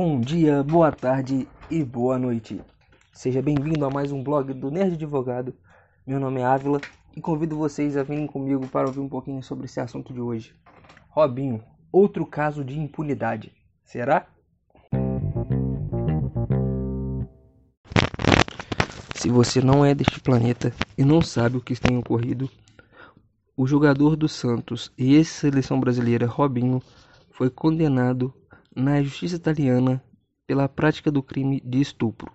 Bom dia, boa tarde e boa noite. Seja bem-vindo a mais um blog do Nerd Advogado. Meu nome é Ávila e convido vocês a virem comigo para ouvir um pouquinho sobre esse assunto de hoje. Robinho, outro caso de impunidade. Será? Se você não é deste planeta e não sabe o que tem ocorrido, o jogador do Santos e ex-seleção brasileira Robinho foi condenado na justiça italiana pela prática do crime de estupro.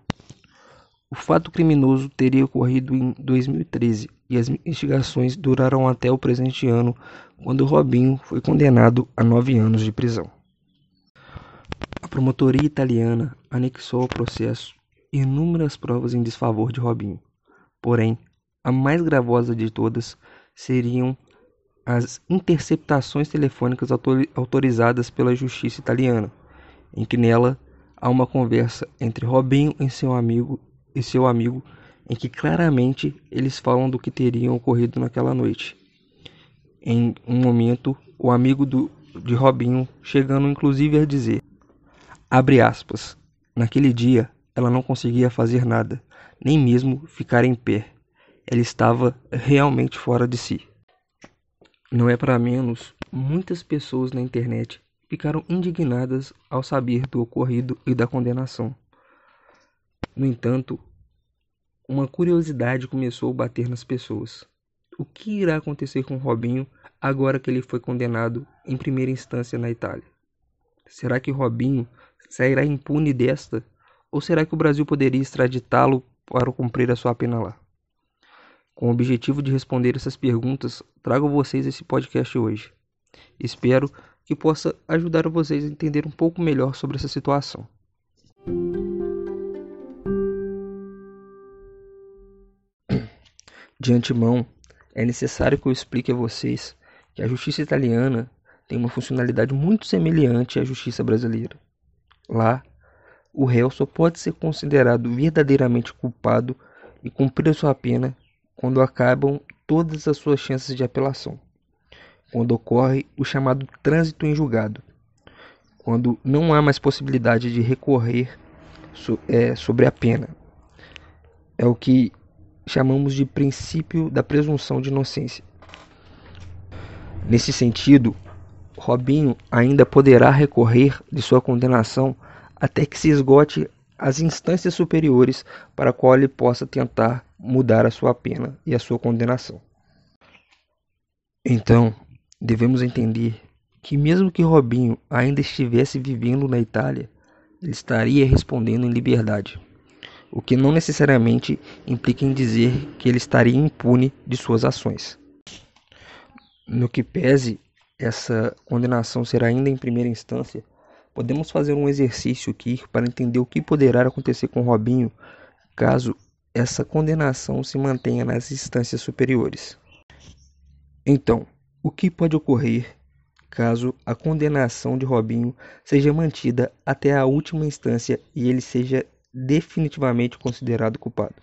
O fato criminoso teria ocorrido em 2013 e as investigações duraram até o presente ano, quando Robinho foi condenado a nove anos de prisão. A promotoria italiana anexou ao processo inúmeras provas em desfavor de Robinho. Porém, a mais gravosa de todas seriam as interceptações telefônicas autorizadas pela justiça italiana, em que nela há uma conversa entre Robinho e seu amigo e seu amigo em que claramente eles falam do que teria ocorrido naquela noite. Em um momento, o amigo do, de Robinho chegando inclusive a dizer, abre aspas, naquele dia ela não conseguia fazer nada, nem mesmo ficar em pé. Ela estava realmente fora de si. Não é para menos, muitas pessoas na internet ficaram indignadas ao saber do ocorrido e da condenação. No entanto, uma curiosidade começou a bater nas pessoas. O que irá acontecer com Robinho agora que ele foi condenado em primeira instância na Itália? Será que Robinho sairá impune desta? Ou será que o Brasil poderia extraditá-lo para cumprir a sua pena lá? Com o objetivo de responder essas perguntas, trago a vocês esse podcast hoje. Espero que possa ajudar vocês a entender um pouco melhor sobre essa situação. De antemão, é necessário que eu explique a vocês que a justiça italiana tem uma funcionalidade muito semelhante à justiça brasileira. Lá, o réu só pode ser considerado verdadeiramente culpado e cumprir a sua pena quando acabam todas as suas chances de apelação, quando ocorre o chamado trânsito em julgado, quando não há mais possibilidade de recorrer so, é, sobre a pena. É o que chamamos de princípio da presunção de inocência. Nesse sentido, Robinho ainda poderá recorrer de sua condenação até que se esgote as instâncias superiores para a qual ele possa tentar mudar a sua pena e a sua condenação. Então, devemos entender que mesmo que Robinho ainda estivesse vivendo na Itália, ele estaria respondendo em liberdade, o que não necessariamente implica em dizer que ele estaria impune de suas ações. No que pese essa condenação ser ainda em primeira instância, podemos fazer um exercício aqui para entender o que poderá acontecer com Robinho caso essa condenação se mantenha nas instâncias superiores. Então, o que pode ocorrer caso a condenação de Robinho seja mantida até a última instância e ele seja definitivamente considerado culpado?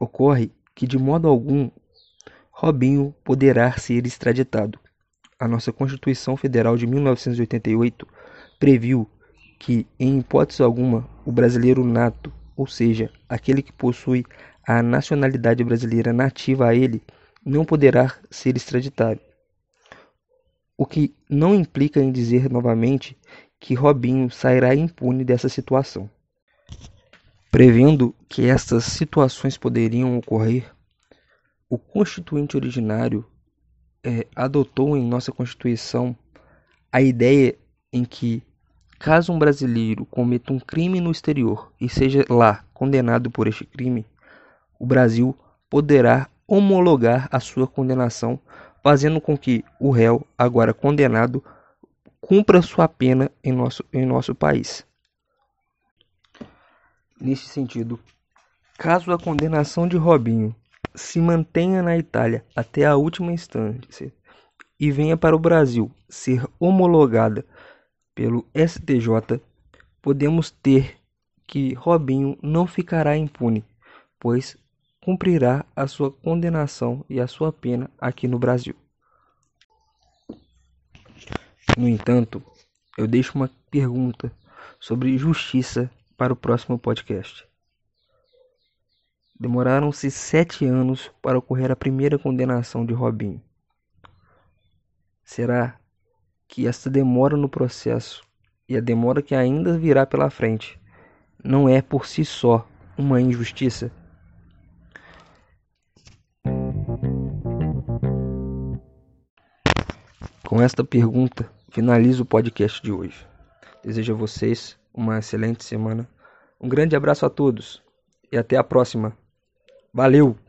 Ocorre que, de modo algum, Robinho poderá ser extraditado. A nossa Constituição Federal de 1988 previu que, em hipótese alguma, o brasileiro nato ou seja, aquele que possui a nacionalidade brasileira nativa a ele, não poderá ser extraditado. O que não implica em dizer novamente que Robinho sairá impune dessa situação. Prevendo que estas situações poderiam ocorrer, o constituinte originário é, adotou em nossa Constituição a ideia em que Caso um brasileiro cometa um crime no exterior e seja lá condenado por este crime, o Brasil poderá homologar a sua condenação, fazendo com que o réu, agora condenado, cumpra sua pena em nosso, em nosso país. Neste sentido, caso a condenação de Robinho se mantenha na Itália até a última instância e venha para o Brasil ser homologada pelo STJ, podemos ter que Robinho não ficará impune, pois cumprirá a sua condenação e a sua pena aqui no Brasil. No entanto, eu deixo uma pergunta sobre justiça para o próximo podcast. Demoraram-se sete anos para ocorrer a primeira condenação de Robinho. Será que esta demora no processo e a demora que ainda virá pela frente não é por si só uma injustiça? Com esta pergunta, finalizo o podcast de hoje. Desejo a vocês uma excelente semana. Um grande abraço a todos e até a próxima. Valeu!